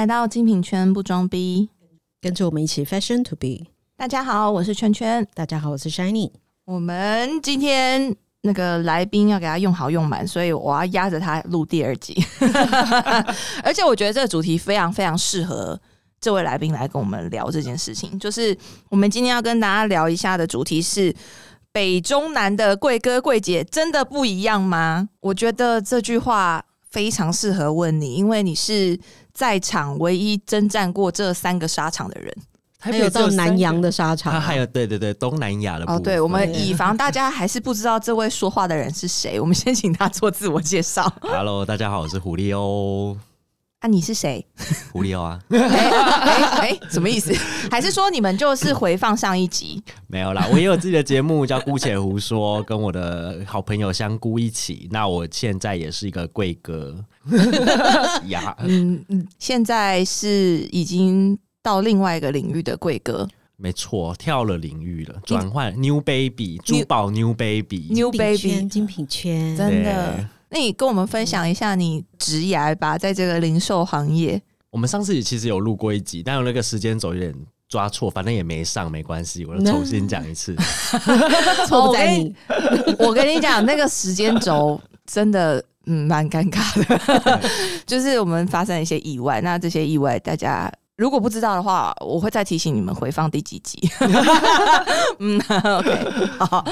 来到精品圈不装逼，跟着我们一起 fashion to be。大家好，我是圈圈。大家好，我是 Shiny。我们今天那个来宾要给他用好用满，所以我要压着他录第二集。而且我觉得这个主题非常非常适合这位来宾来跟我们聊这件事情。就是我们今天要跟大家聊一下的主题是：北中南的贵哥贵姐真的不一样吗？我觉得这句话非常适合问你，因为你是。在场唯一征战过这三个沙场的人，还有到南洋的沙场，还有对对对东南亚的哦。对，我们以防大家还是不知道这位说话的人是谁，我们先请他做自我介绍。Hello，大家好，我是狐狸哦。啊，你是谁？狐狸啊？哎，什么意思？还是说你们就是回放上一集？没有啦，我也有自己的节目叫《姑且胡说》，跟我的好朋友香菇一起。那我现在也是一个贵哥呀。嗯嗯，现在是已经到另外一个领域的贵哥。没错，跳了领域了，转换 New Baby 珠宝 New Baby New Baby 精品圈，真的。那你跟我们分享一下你职涯吧，在这个零售行业。我们上次其实有录过一集，但有那个时间轴有点抓错，反正也没上，没关系，我就重新讲一次。错在你，我跟你讲，那个时间轴真的嗯蛮尴尬的，就是我们发生一些意外，那这些意外大家。如果不知道的话，我会再提醒你们回放第几集。嗯，OK，好。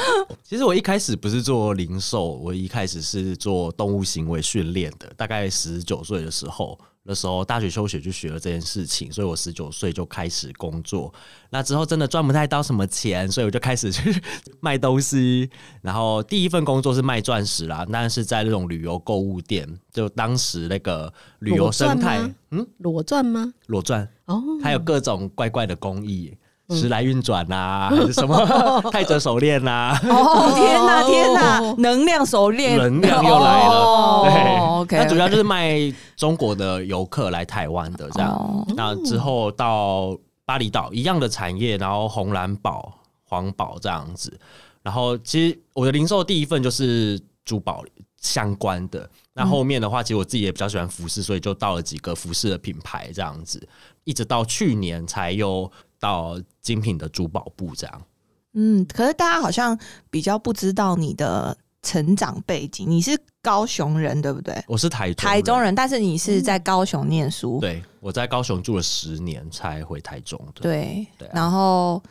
其实我一开始不是做零售，我一开始是做动物行为训练的。大概十九岁的时候。的时候，大学休学就学了这件事情，所以我十九岁就开始工作。那之后真的赚不太到什么钱，所以我就开始去 卖东西。然后第一份工作是卖钻石啦，但是在那种旅游购物店，就当时那个旅游生态，嗯，裸钻吗？裸钻哦，还有各种怪怪的工艺。时来运转呐，还是什么 泰泽手链呐？哦天哪天哪，能量手链，能量又来了。对，OK，那主要就是卖中国的游客来台湾的这样。那之后到巴厘岛一样的产业，然后红蓝宝、黄宝这样子。然后其实我的零售第一份就是珠宝相关的。那后面的话，其实我自己也比较喜欢服饰，所以就到了几个服饰的品牌这样子，一直到去年才有。到精品的珠宝部这样，嗯，可是大家好像比较不知道你的成长背景。你是高雄人对不对？我是台台中人，但是你是在高雄念书。对，我在高雄住了十年才回台中对。对，然后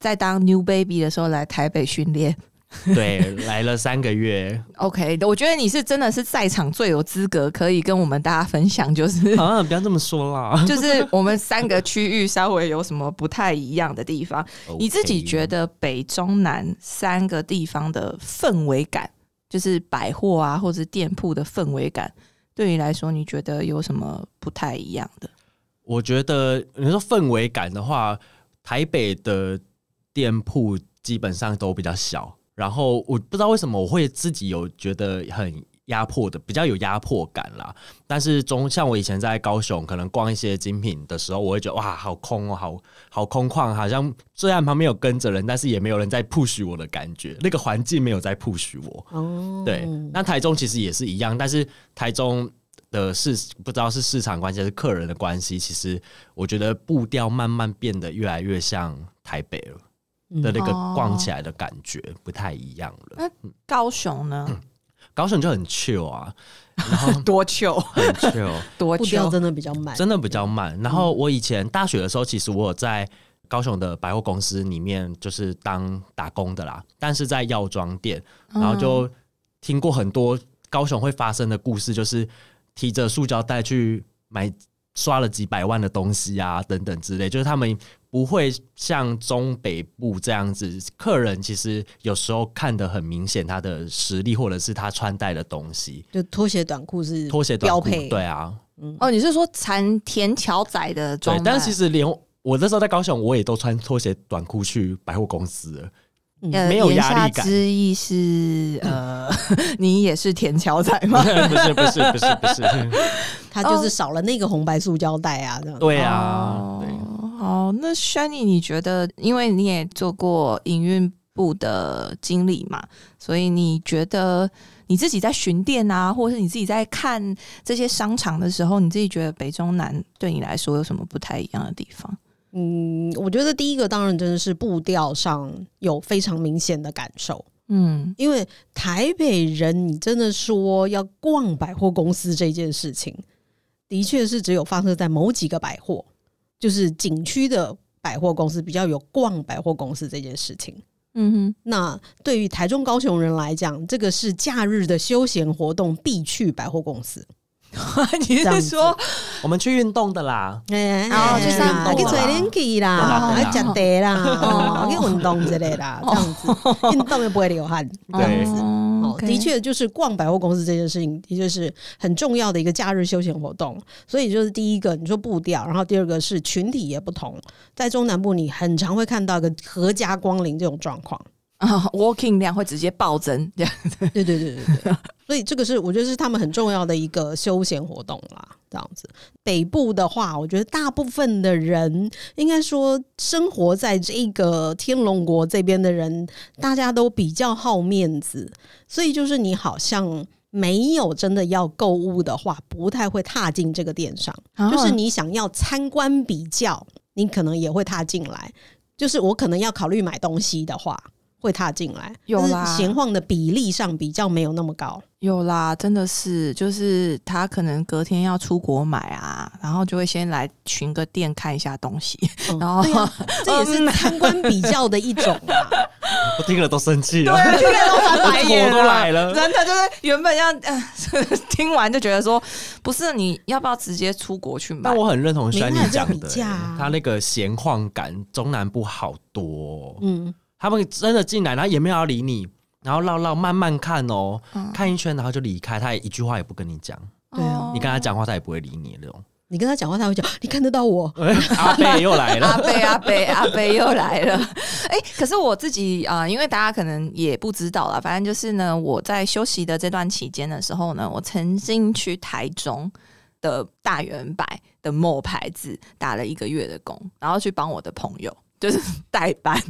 在当 New Baby 的时候来台北训练。对，来了三个月。OK，我觉得你是真的是在场最有资格可以跟我们大家分享，就是啊，不要这么说啦，就是我们三个区域稍微有什么不太一样的地方。你自己觉得北中南三个地方的氛围感，就是百货啊或者店铺的氛围感，对你来说，你觉得有什么不太一样的？我觉得你说氛围感的话，台北的店铺基本上都比较小。然后我不知道为什么我会自己有觉得很压迫的，比较有压迫感啦。但是中像我以前在高雄，可能逛一些精品的时候，我会觉得哇，好空哦，好好空旷，好像虽然旁边有跟着人，但是也没有人在 push 我的感觉，那个环境没有在 push 我。哦，对。那台中其实也是一样，但是台中的市不知道是市场关系还是客人的关系，其实我觉得步调慢慢变得越来越像台北了。的那个逛起来的感觉不太一样了。那高雄呢？高雄就很 chill 啊，然后 多 chill，很 chill，多 chill，真的比较慢，真的比较慢。然后我以前大学的时候，其实我有在高雄的百货公司里面就是当打工的啦，但是在药妆店，然后就听过很多高雄会发生的故事，就是提着塑胶袋去买刷了几百万的东西啊，等等之类，就是他们。不会像中北部这样子，客人其实有时候看得很明显他的实力，或者是他穿戴的东西。就拖鞋短裤是拖鞋标配，对啊。哦，你是说缠田桥仔的装？对，但其实连我那时候在高雄，我也都穿拖鞋短裤去百货公司，没有压力感。之意是呃，你也是田桥仔吗？不是，不是，不是，不是，他就是少了那个红白塑胶袋啊，对啊，对。哦，那 Shiny，你觉得，因为你也做过营运部的经理嘛，所以你觉得你自己在巡店啊，或者是你自己在看这些商场的时候，你自己觉得北中南对你来说有什么不太一样的地方？嗯，我觉得第一个当然真的是步调上有非常明显的感受，嗯因为台北人，你真的说要逛百货公司这件事情，的确是只有发生在某几个百货，就是景区的百货公司比较有逛百货公司这件事情。嗯哼那对于台中、高雄人来讲，这个是假日的休闲活动必去百货公司。哼，你是说我们去运动的啦，哎哦去散步啦去吹冷气啦，对啦去食茶啦，哦哦，去运动之类啦，这样子，运动又不会流汗，这样子。的确，就是逛百货公司这件事情，的确是很重要的一个假日休闲活动。所以，就是第一个，你说步调，然后第二个是群体也不同。在中南部，你很常会看到一个合家光临这种状况。啊，walking 量会直接暴增，这样对对对对对，所以这个是我觉得是他们很重要的一个休闲活动啦。这样子，北部的话，我觉得大部分的人应该说生活在这个天龙国这边的人，大家都比较好面子，所以就是你好像。没有真的要购物的话，不太会踏进这个店上。啊就是你想要参观比较，你可能也会踏进来。就是我可能要考虑买东西的话，会踏进来。有啦是闲晃的比例上比较没有那么高。有啦，真的是，就是他可能隔天要出国买啊，然后就会先来巡个店看一下东西，嗯然后 这也是参观比较的一种啊。我听了都生气了，听了都翻白眼火都来了 真的就是原本要，呃、听完就觉得说，不是你要不要直接出国去买但？我很认同轩尼讲的、他那个闲晃感，中南部好多哦、嗯，他们真的进来，然后也没有要理你，然后绕绕慢慢看哦，嗯看一圈，然后就离开，他也一句话也不跟你讲，对啊哦你跟他讲话他也不会理你那种。你跟他讲话，他会讲，你看得到我。阿贝又来了阿了，贝阿贝阿贝又来了，哎、可是我自己啊、呃因为大家可能也不知道啦，反正就是呢，我在休息的这段期间的时候呢，我曾经去台中的大圆柏的某牌子打了一个月的工，然后去帮我的朋友。就是 代班，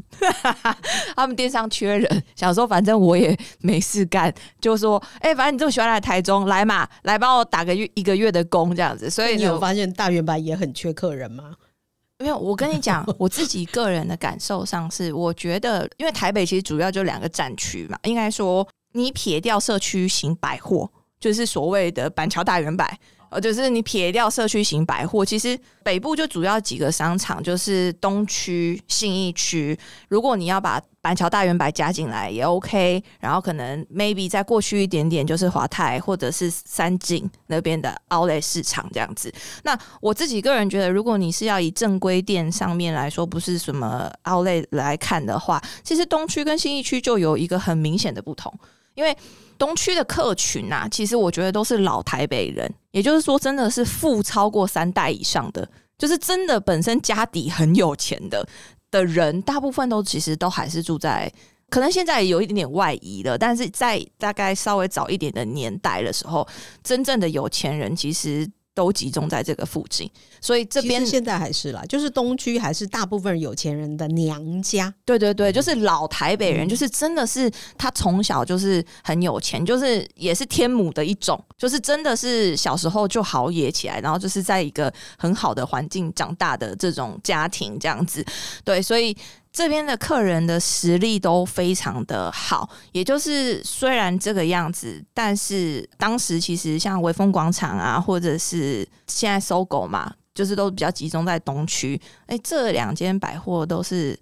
他们电商缺人，想说反正我也没事干，就说，哎、反正你这么喜欢来台中，来嘛，来帮我打个月一个月的工这样子。所以你有发现大圆白也很缺客人吗？没有，我跟你讲，我自己个人的感受上是，我觉得，因为台北其实主要就两个战区嘛，应该说，你撇掉社区型百货，就是所谓的板桥大圆百，呃，就是你撇掉社区型百货，其实北部就主要几个商场，就是东区、信义区。如果你要把板桥大圆百加进来也 OK，然后可能 maybe 再过去一点点就是华泰或者是三井那边的 Outlet 市场这样子。那我自己个人觉得，如果你是要以正规店上面来说，不是什么 Outlet 来看的话，其实东区跟信义区就有一个很明显的不同，因为东区的客群啊，其实我觉得都是老台北人，也就是说，真的是富超过三代以上的，就是真的本身家底很有钱的的人，大部分都其实都还是住在。可能现在有一点点外移了，但是在大概稍微早一点的年代的时候，真正的有钱人其实都集中在这个附近，所以这边现在还是啦，就是东区还是大部分有钱人的娘家。对对对，就是老台北人，就是真的是他从小就是很有钱，就是也是天母的一种，就是真的是小时候就好野起来，然后就是在一个很好的环境长大的这种家庭这样子。对，所以这边的客人的实力都非常的好，也就是虽然这个样子，但是当时其实像微风广场啊，或者是现在搜狗嘛，就是都比较集中在东区。哎，这两间百货都是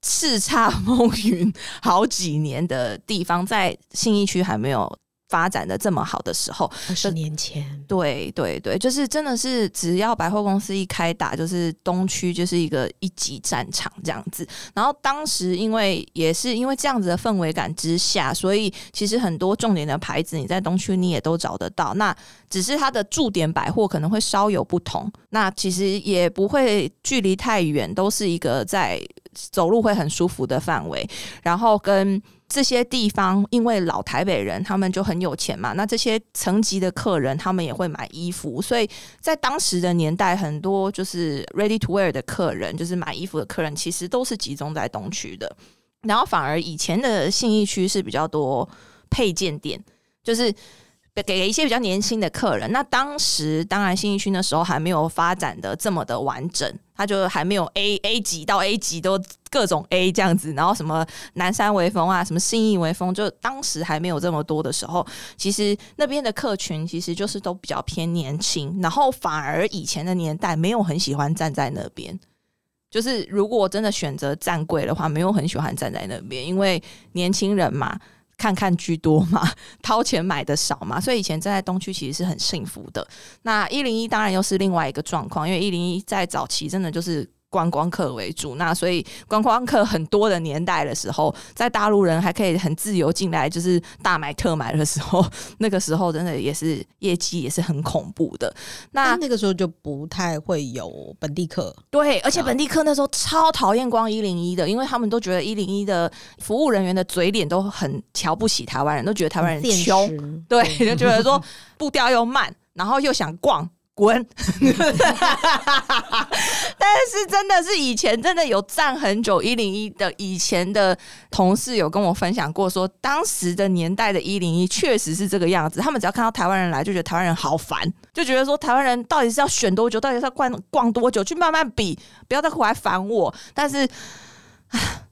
叱咤风云好几年的地方，在信义区还没有发展的这么好的时候，二十年前，对对对，就是真的是只要百货公司一开打，就是东区就是一个一级战场这样子。然后当时因为也是因为这样子的氛围感之下，所以其实很多重点的牌子你在东区你也都找得到。那只是它的驻点百货可能会稍有不同，那其实也不会距离太远，都是一个在走路会很舒服的范围。然后跟这些地方，因为老台北人他们就很有钱嘛，那这些层级的客人他们也会买衣服，所以在当时的年代，很多就是 ready to wear 的客人，就是买衣服的客人，其实都是集中在东区的。然后反而以前的信义区是比较多配件店。就是给给一些比较年轻的客人。那当时当然新一区那时候还没有发展的这么的完整，他就还没有 A A 级到 A 级都各种 A 这样子，然后什么南山微风啊，什么信义微风，就当时还没有这么多的时候，其实那边的客群其实就是都比较偏年轻，然后反而以前的年代没有很喜欢站在那边。就是如果真的选择站柜的话，没有很喜欢站在那边，因为年轻人嘛，看看居多嘛，掏钱买的少嘛，所以以前在东区其实是很幸福的。那一零一当然又是另外一个状况，因为一零一在早期真的就是。观光客为主，那所以观光客很多的年代的时候，在大陆人还可以很自由进来，就是大买特买的时候，那个时候真的也是业绩也是很恐怖的。那那个时候就不太会有本地客，对，而且本地客那时候超讨厌光一零一的，因为他们都觉得一零一的服务人员的嘴脸都很瞧不起台湾人，都觉得台湾人穷，对，就觉得说步调又慢，然后又想逛。滚！但是真的是以前真的有站很久一零一的以前的同事有跟我分享过，说当时的年代的一零一确实是这个样子。他们只要看到台湾人来，就觉得台湾人好烦，就觉得说台湾人到底是要选多久，到底是要逛逛多久，去慢慢比，不要再回来烦我。但是。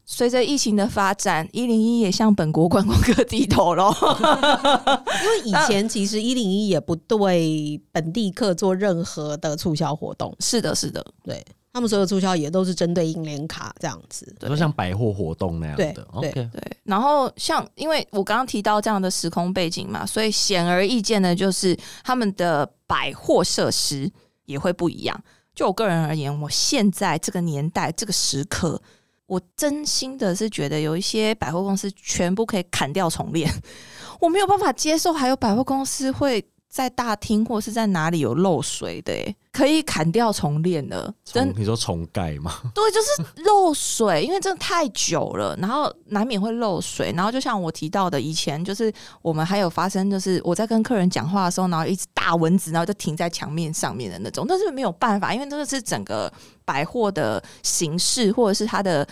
随着疫情的发展，一零一也向本国观光客低头喽。因为以前其实一零一也不对本地客做任何的促销活动。是的，是的，对他们所有促销也都是针对银联卡这样子，都像百货活动那样的。对对。然后像，因为我刚刚提到这样的时空背景嘛，所以显而易见的就是他们的百货设施也会不一样。就我个人而言，我现在这个年代这个时刻。我真心的是觉得有一些百货公司全部可以砍掉重练，我没有办法接受还有百货公司会在大厅或是在哪里有漏水的，可以砍掉重练的。真你说重盖吗？对，就是漏水，因为真的太久了，然后难免会漏水。然后就像我提到的，以前就是我们还有发生，就是我在跟客人讲话的时候，然后一只大蚊子，然后就停在墙面上面的那种，但是没有办法，因为这个是整个。百货的形式，或者是它的，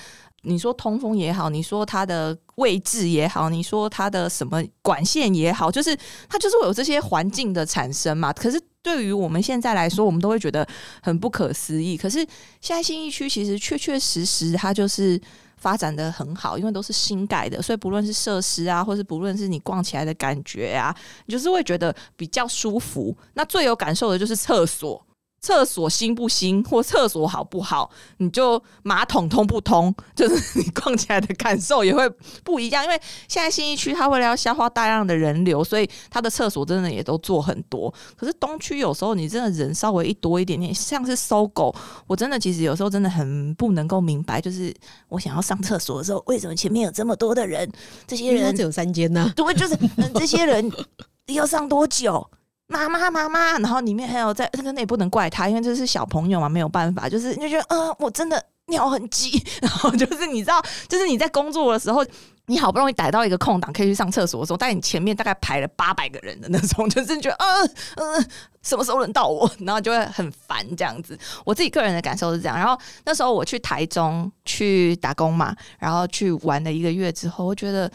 你说通风也好，你说它的位置也好，你说它的什么管线也好，就是它就是会有这些环境的产生嘛。可是对于我们现在来说，我们都会觉得很不可思议。可是现在新一区其实确确实实它就是发展的很好，因为都是新盖的，所以不论是设施啊，或是不论是你逛起来的感觉啊，你就是会觉得比较舒服。那最有感受的就是厕所。厕所新不新，或厕所好不好，你就马桶通不通，就是你逛起来的感受也会不一样。因为现在新一区它为了要消化大量的人流，所以它的厕所真的也都做很多。可是东区有时候你真的人稍微一多一点点，像是搜狗，我真的其实有时候真的很不能够明白，就是我想要上厕所的时候，为什么前面有这么多的人？这些人只有三间呢？对，就是嗯这些人要上多久？妈妈，妈妈，然后里面还有在这个，那也不能怪他，因为这是小朋友嘛，没有办法，就是就觉得，嗯，我真的尿很急，然后就是你知道，就是你在工作的时候，你好不容易逮到一个空档可以去上厕所的时候，但你前面大概排了八百个人的那种，就是觉得，嗯嗯，什么时候轮到我，然后就会很烦这样子。我自己个人的感受是这样。然后那时候我去台中去打工嘛，然后去玩了一个月之后，我觉得。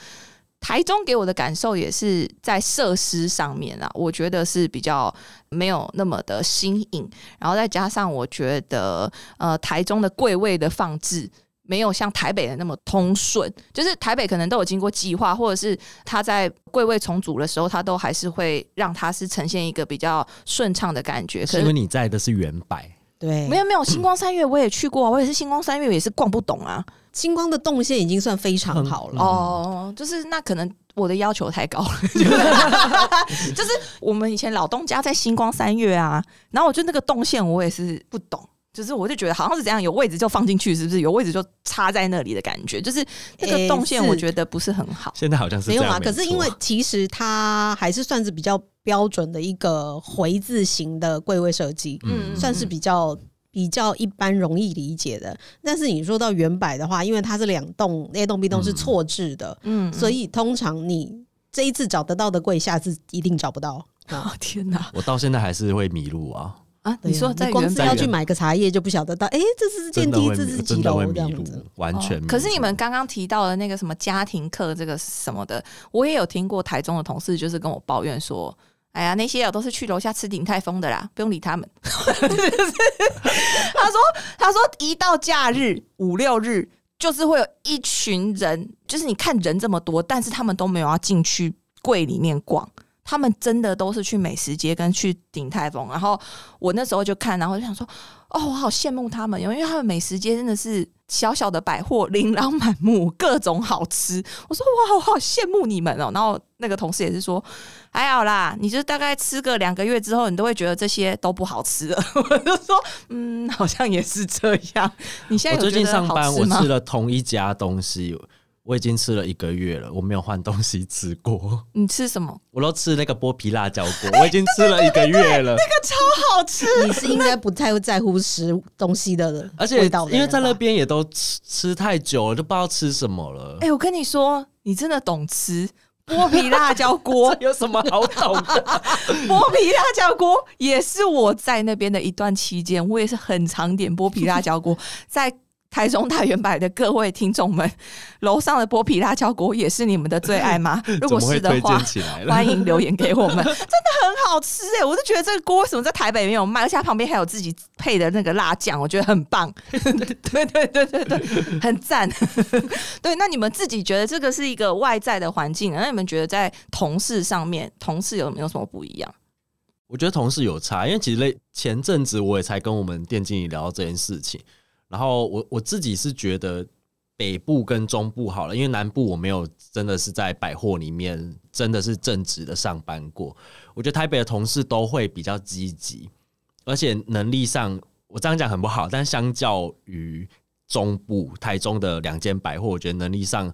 台中给我的感受也是在设施上面啊，我觉得是比较没有那么的新颖，然后再加上我觉得呃台中的柜位的放置没有像台北的那么通顺，就是台北可能都有经过计划，或者是他在柜位重组的时候，他都还是会让它是呈现一个比较顺畅的感觉。是因为你在的是原百，对，没有没有星光三月我也去过，我也是星光三月也是逛不懂啊。星光的动线已经算非常好了。哦，就是那可能我的要求太高了，就是我们以前老东家在星光三月啊，然后我就那个动线我也是不懂，就是我就觉得好像是怎样有位置就放进去，是不是？有位置就插在那里的感觉，就是那个动线我觉得不是很好。现在好像是没有啊，可是因为其实它还是算是比较标准的一个回字形的柜位设计，嗯，算是比较。比较一般容易理解的，但是你说到原版的话，因为它是两栋，A 栋 B 栋是错置的，嗯，所以通常你这一次找得到的柜，下次一定找不到。哦天哪！我到现在还是会迷路啊。啊，你说在光是要去买个茶叶就不晓得到，哎、这是电梯，这是几楼这样子。，完全。哦可是你们刚刚提到的那个什么家庭课，这个什么的，我也有听过台中的同事就是跟我抱怨说。哎呀，那些啊都是去楼下吃鼎泰丰的啦，不用理他们。他说，他说一到假日五六日，就是会有一群人，就是你看人这么多，但是他们都没有要进去柜里面逛，他们真的都是去美食街跟去鼎泰丰。然后我那时候就看，然后就想说，哦，我好羡慕他们，因为他们美食街真的是小小的百货，琳琅满目，各种好吃。我说哇，我好羡慕你们哦。然后那个同事也是说，还好啦，你就大概吃个两个月之后，你都会觉得这些都不好吃了。我就说，嗯，好像也是这样。你现在我最近上班，我吃了同一家东西，我已经吃了一个月了，我没有换东西吃过。你吃什么？我都吃那个剥皮辣椒锅，我已经吃了一个月了。那个超好吃。你是应该不太会在乎吃东西的人而且因为在那边也都吃吃太久了，就不知道吃什么了。哎、我跟你说，你真的懂吃。剥皮辣椒锅，有什么好懂的？剥皮辣椒锅也是我在那边的一段期间，我也是很常点剥皮辣椒锅。在台中大圆柏的各位听众们，楼上的剥皮辣椒锅也是你们的最爱吗？如果是的话？欢迎留言给我们，真的很好吃哎、我就觉得这个锅为什么在台北没有卖，而且它旁边还有自己配的那个辣酱，我觉得很棒。对对对对对，很赞。对，那你们自己觉得这个是一个外在的环境，那你们觉得在同事上面，同事有没有什么不一样？我觉得同事有差，因为其实前阵子我也才跟我们店经理聊到这件事情，然后我我自己是觉得北部跟中部好了，因为南部我没有真的是在百货里面真的是正职的上班过，我觉得台北的同事都会比较积极，而且能力上我这样讲很不好，但相较于中部台中的两间百货，我觉得能力上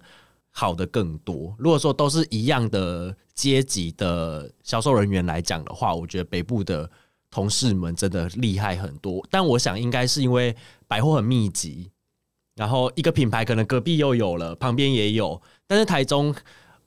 好的更多。如果说都是一样的阶级的销售人员来讲的话，我觉得北部的同事们真的厉害很多。但我想应该是因为百货很密集，然后一个品牌可能隔壁又有了，旁边也有，但是台中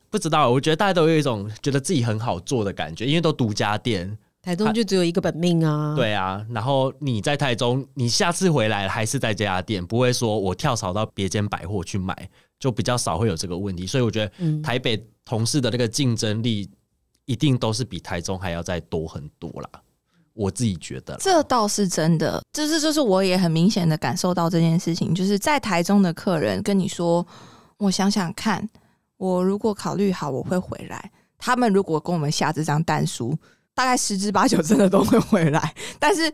不知道，我觉得大家都有一种觉得自己很好做的感觉，因为都独家店。台中就只有一个本命啊。，对啊，然后你在台中，你下次回来还是在这家店，不会说我跳槽到别间百货去买，就比较少会有这个问题。所以我觉得嗯，台北同事的那个竞争力一定都是比台中还要再多很多啦。我自己觉得，这倒是真的，就是就是我也很明显的感受到这件事情，就是在台中的客人跟你说，我想想看，我如果考虑好我会回来，他们如果跟我们下这张单书，大概十之八九真的都会回来。但是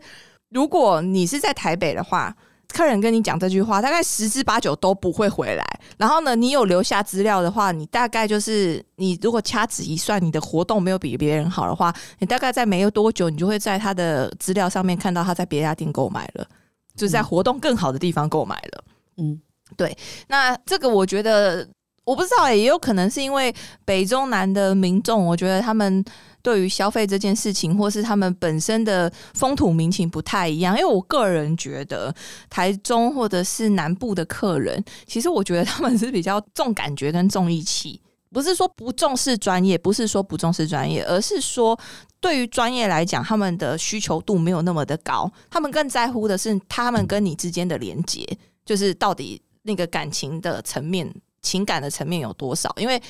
如果你是在台北的话，客人跟你讲这句话，大概十之八九都不会回来。然后呢，你有留下资料的话，你大概就是你如果掐指一算，你的活动没有比别人好的话，你大概在没有多久，你就会在他的资料上面看到他在别家店购买了，就是在活动更好的地方购买了。嗯，对那这个我觉得我不知道、也有可能是因为北中南的民众，我觉得他们对于消费这件事情，或是他们本身的风土民情不太一样。因为我个人觉得，台中或者是南部的客人，其实我觉得他们是比较重感觉跟重义气。不是说不重视专业，不是说不重视专业，而是说对于专业来讲，他们的需求度没有那么的高，他们更在乎的是他们跟你之间的连接，就是到底那个感情的层面、情感的层面有多少？因为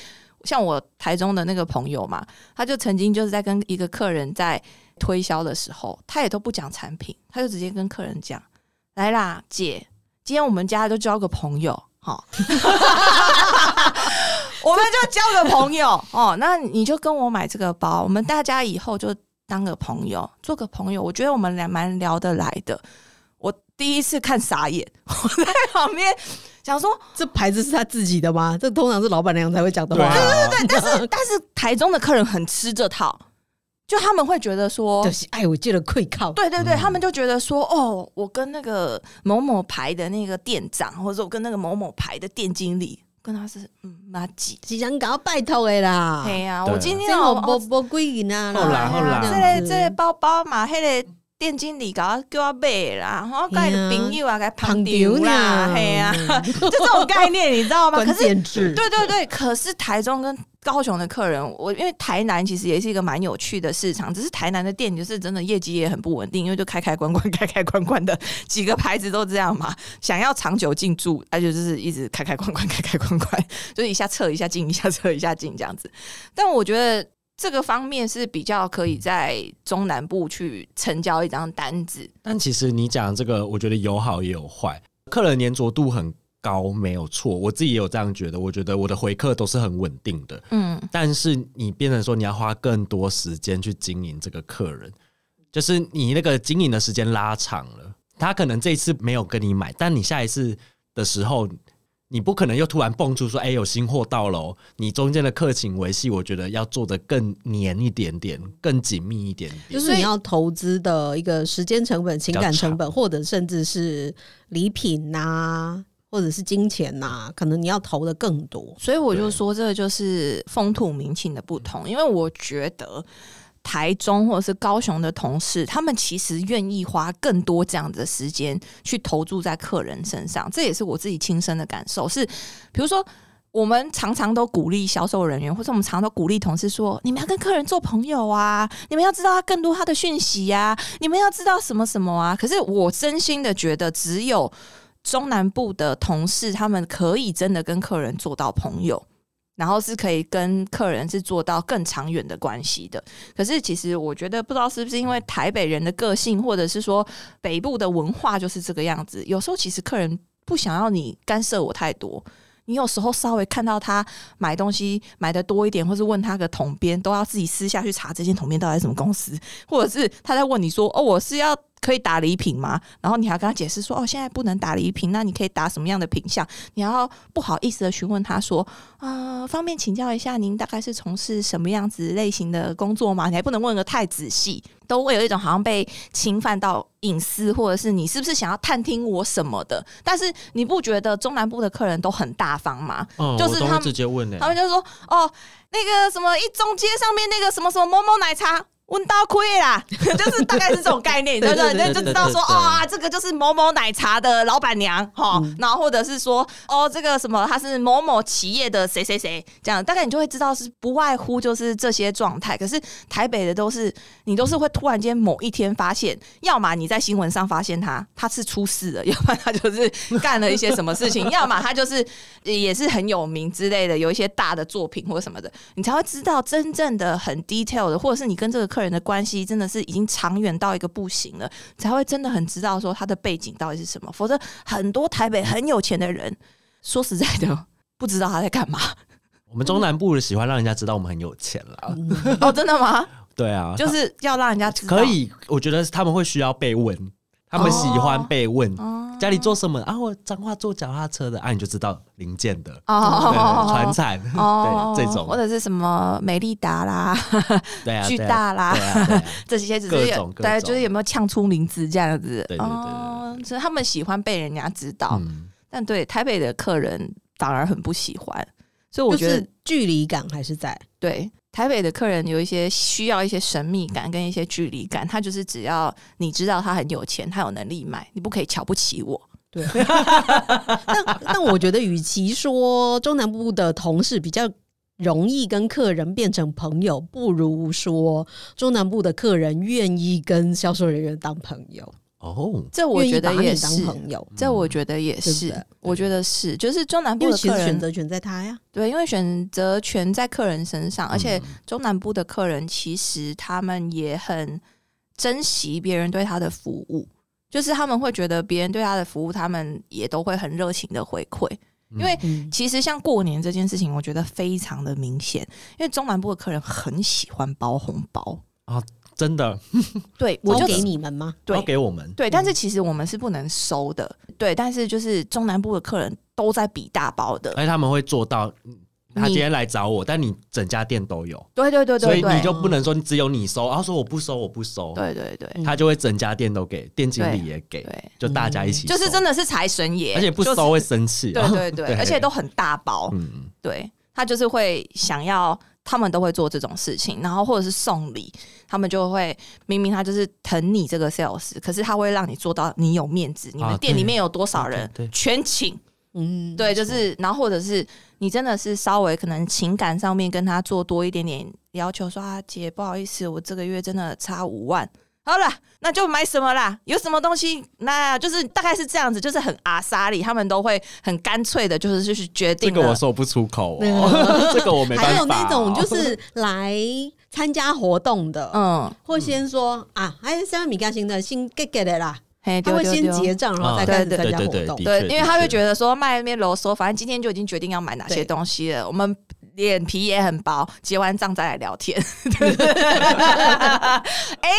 像我台中的那个朋友嘛，他就曾经就是在跟一个客人在推销的时候，他也都不讲产品，他就直接跟客人讲：“来啦，姐，今天我们家就交个朋友，哈，我们就交个朋友哦，那你就跟我买这个包，我们大家以后就当个朋友，做个朋友，我觉得我们俩蛮聊得来的。”我第一次看傻眼，我在旁边想说，这牌子是他自己的吗？这通常是老板娘才会讲的话。对啊，对，但是 但是台中的客人很吃这套，就他们会觉得说就，是哎，我借了愧靠。对对对，嗯他们就觉得说，哦，我跟那个某某牌的那个店长，或者我跟那个某某牌的店经理，跟他是嗯妈几。即将搞拜托的啦。哎呀、对我今天我，无无几银啊。后来后来这个这个包包嘛，迄个店经理搞叫我买啦，然后带哎呀朋友啊，给旁旁丢啦，丢嘿呀、呢 就这种概念，你知道吗？可是对对对，可是台中跟高雄的客人，我因为台南其实也是一个蛮有趣的市场，只是台南的店就是真的业绩也很不稳定，因为就开开关关、开开关关的几个牌子都这样嘛。想要长久进驻，而且就是一直开开关关、开开关关，就是一下撤一下进，一下撤一下进这样子。但我觉得。这个方面是比较可以在中南部去成交一张单子，但其实你讲这个，我觉得有好也有坏。客人粘着度很高，没有错，我自己也有这样觉得。我觉得我的回客都是很稳定的，嗯，但是你变成说你要花更多时间去经营这个客人，就是你那个经营的时间拉长了，他可能这一次没有跟你买，但你下一次的时候。你不可能又突然蹦出说：“哎、有新货到了、哦。”你中间的客情维系，我觉得要做的更黏一点点，更紧密一点点。就是你要投资的一个时间成本、情感成本，或者甚至是礼品呐、或者是金钱呐、可能你要投的更多。所以我就说，这个就是风土民情的不同。因为我觉得台中或者是高雄的同事，他们其实愿意花更多这样的时间去投注在客人身上，这也是我自己亲身的感受。是，比如说。我们常常都鼓励销售人员，或者我们常常都鼓励同事说：“你们要跟客人做朋友啊，你们要知道他更多他的讯息呀、你们要知道什么什么啊。”可是我真心的觉得，只有中南部的同事，他们可以真的跟客人做到朋友，然后是可以跟客人是做到更长远的关系的。可是其实我觉得，不知道是不是因为台北人的个性，或者是说北部的文化就是这个样子。有时候其实客人不想要你干涉我太多。你有时候稍微看到他买东西买的多一点，或是问他个统编，都要自己私下去查这间统编到底什么公司，或者是他在问你说：“哦，我是要可以打礼品吗？”然后你还要跟他解释说：“哦，现在不能打礼品，那你可以打什么样的品相？”你要不好意思的询问他说：“啊、方便请教一下，您大概是从事什么样子类型的工作吗？”你还不能问的太仔细，都会有一种好像被侵犯到隐私，或者是你是不是想要探听我什么的？但是你不觉得中南部的客人都很大方吗？就是他们直接问呢、他们就说：“哦，那个什么一中街上面那个什么什么某某奶茶。”问到亏啦，就是大概是这种概念，对不对？对对对那就知道说对对对。啊，这个就是某某奶茶的老板娘哈，然后或者是说哦，这个什么他是某某企业的谁谁谁，这样。大概你就会知道是不外乎就是这些状态。可是台北的都是你都是会突然间某一天发现，要么你在新闻上发现他他是出事了，要不然他就是干了一些什么事情，要么他就是也是很有名之类的，有一些大的作品或什么的，你才会知道真正的很 detail 的，或者是你跟这个客人的关系真的是已经长远到一个不行了，才会真的很知道说他的背景到底是什么。否则，很多台北很有钱的人，说实在的，不知道他在干嘛。我们中南部喜欢让人家知道我们很有钱了。哦，真的吗？对啊，就是要让人家知道可。以，我觉得他们会需要被问，他们喜欢被问。哦。家里做什么？啊？我彰化做脚踏车的。啊，你就知道零件的，哦。对，传产，哦，对这种。或，者是什么美利达啦、对啊，巨大啦对啊，对啊。这些只是各种各大家种就是有没有呛出名字这样子？对对对对。哦，所以他们喜欢被人家知道，嗯，但对台北的客人反而很不喜欢，所以我觉得、就是距离感还是在。对台北的客人有一些需要一些神秘感跟一些距离感，他就是只要你知道他很有钱，他有能力买，你不可以瞧不起我。对，但但我觉得，与其说中南部的同事比较容易跟客人变成朋友，不如说中南部的客人愿意跟销售人员当朋友，哦，这我觉得也是当，朋友，这我觉得也是对，我觉得是，就是中南部的客人选择权在他呀。对，因为选择权在客人身上，而且嗯中南部的客人其实他们也很珍惜别人对他的服务，就是他们会觉得别人对他的服务，他们也都会很热情的回馈。因为嗯，其实像过年这件事情，我觉得非常的明显，因为中南部的客人很喜欢包红包。真的。对，我就给你们吗？对。给我们，对，但是其实我们是不能收的。对，但是就是中南部的客人都在比大包的。而且他们会做到。嗯他今天来找我，但你整家店都有，对对对对所以你就不能说只有你收，然后说我不收，我不收，对对对。嗯。他就会整家店都给，店经理也给，就大家一起，就是真的是财神爷，而且不收会生气，对对 对，而且都很大包，嗯，对他就是会想要他们都会做这种事情，然后或者是送礼，他们就会明明他就是疼你这个 sales，可是他会让你做到你有面子，你们啊店里面有多少人全请，嗯，对，就是然后或者是你真的是稍微可能情感上面跟他做多一点点要求，说啊姐不好意思，我这个月真的差五万。好了，那就买什么啦？有什么东西？那就是大概是这样子，就是很阿莎里，他们都会很干脆的，就是就是决这定这个我说不出口对哦，这个我没办法哦。还有那种就是来参加活动的，嗯，或先说啊，还是三万米干型的新 get get 的啦，嘿，他会先结账，然后再啊开始参加活动对因为他会觉得说卖那边啰嗦，反正今天就已经决定要买哪些对东西了，我们脸皮也很薄，结完账再来聊天。哎、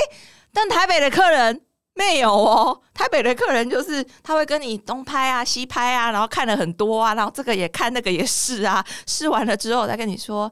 但台北的客人没有哦，台北的客人就是他会跟你东拍啊西拍啊，然后看了很多啊，然后这个也看，那个也试啊，试完了之后再跟你说。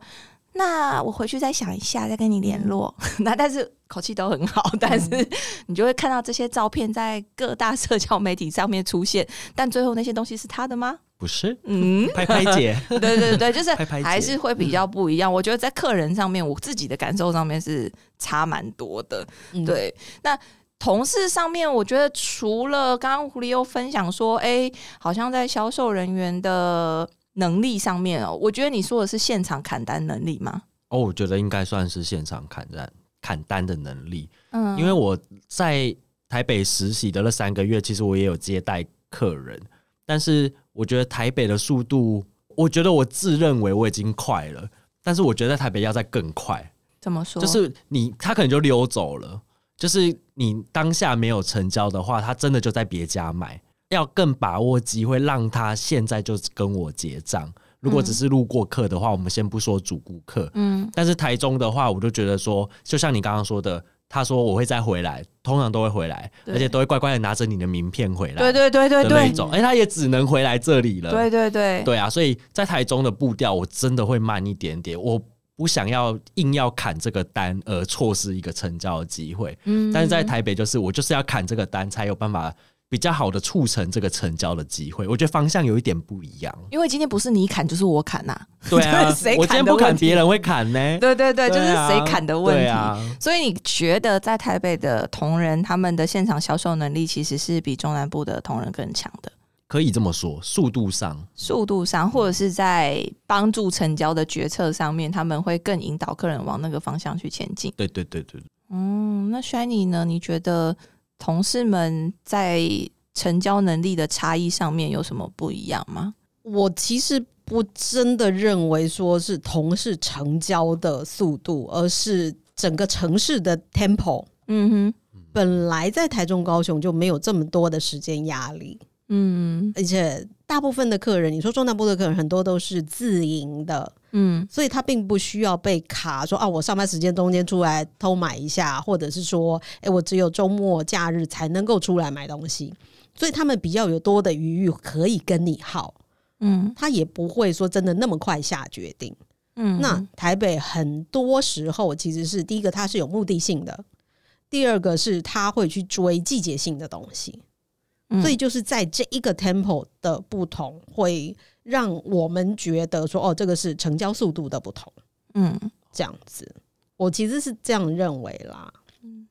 那我回去再想一下，再跟你联络。那但是口气都很好，但是 你就会看到这些照片在各大社交媒体上面出现，但最后那些东西是他的吗？不是嗯，拍拍姐，对对对，就是拍拍还是会比较不一样。我觉得在客人上面，我自己的感受上面是差蛮多的。嗯，对，那同事上面，我觉得除了刚刚狐狸又分享说，哎、好像在销售人员的能力上面哦，我觉得你说的是现场砍单能力吗？哦，我觉得应该算是现场砍单砍单的能力，嗯因为我在台北实习的那三个月，其实我也有接待客人，但是我觉得台北的速度，我觉得我自认为我已经快了，但是我觉得在台北要再更快，怎么说？就是你他可能就溜走了，就是你当下没有成交的话，他真的就在别家买，要更把握机会，让他现在就跟我结账。如果只是路过客的话，我们先不说主顾客，嗯。但是台中的话，我就觉得说，就像你刚刚说的，他说我会再回来，通常都会回来，而且都会乖乖的拿着你的名片回来，对对对对对。那种，哎、他也只能回来这里了，对对对。对啊，所以在台中的步调，我真的会慢一点点，我不想要硬要砍这个单而错失一个成交的机会，嗯。但是在台北就是我就是要砍这个单，才有办法比较好的促成这个成交的机会，我觉得方向有一点不一样，因为今天不是你砍就是我砍呐、对啊 我今天不砍，别人会砍呢，对对对，就是啊谁砍的问题。所以你觉得在台北的同仁他们的现场销售能力其实是比中南部的同仁更强的，可以这么说，速度上，速度上或者是在帮助成交的决策上面，他们会更引导客人往那个方向去前进。对对对对，嗯，那 Shiny 呢？你觉得同事们在成交能力的差异上面有什么不一样吗？我其实不真的认为说是同事成交的速度，而是整个城市的 tempo。嗯哼，本来在台中、高雄就没有这么多的时间压力，嗯而且大部分的客人，你说中南部的客人很多都是自营的，嗯。所以他并不需要被卡说啊，我上班时间中间出来偷买一下，或者是说，哎、我只有周末假日才能够出来买东西，所以他们比较有多的余裕可以跟你耗，嗯。他也不会说真的那么快下决定。嗯，那台北很多时候其实是第一个，它是有目的性的；第二个是他会去追季节性的东西。嗯。所以就是在这一个 tempo 的不同，会让我们觉得说，哦，这个是成交速度的不同，嗯这样子。我其实是这样认为啦。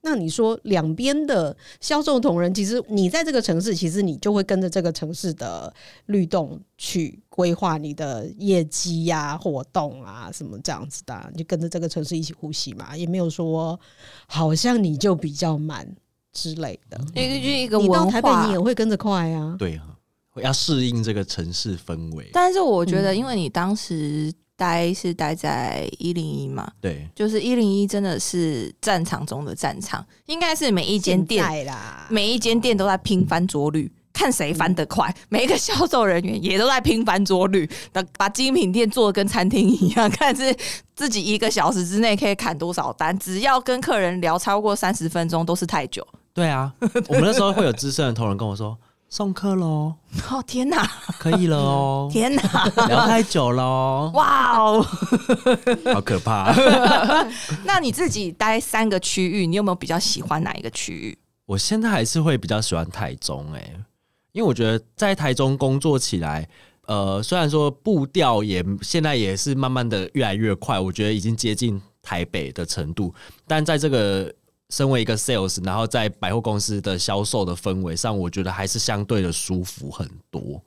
那你说两边的销售同仁，其实你在这个城市，其实你就会跟着这个城市的律动去规划你的业绩呀、活动啊什么这样子的啊，你就跟着这个城市一起呼吸嘛，也没有说好像你就比较慢之类的。一个就是一个你到台北，你也会跟着快啊。对啊，要适应这个城市氛围。但是我觉得，嗯因为你当时待是待在一零一嘛，对，就是一零一真的是战场中的战场，应该是每一间店啦，每一间店都在拼翻桌率。看谁翻得快，每一个销售人员也都在拼翻桌率，那把精品店做的跟餐厅一样，看是自己一个小时之内可以砍多少单，只要跟客人聊超过三十分钟都是太久。对啊，我们那时候会有资深的同仁跟我说：“送客喽，哦天哪，可以了哦，天哪，聊太久喽，哇哦！好可怕。那你自己待三个区域，你有没有比较喜欢哪一个区域？”我现在还是会比较喜欢台中哎、因为我觉得在台中工作起来呃，虽然说步调也现在也是慢慢的越来越快，我觉得已经接近台北的程度，但在这个身为一个 sales，然后在百货公司的销售的氛围上，我觉得还是相对的舒服很多。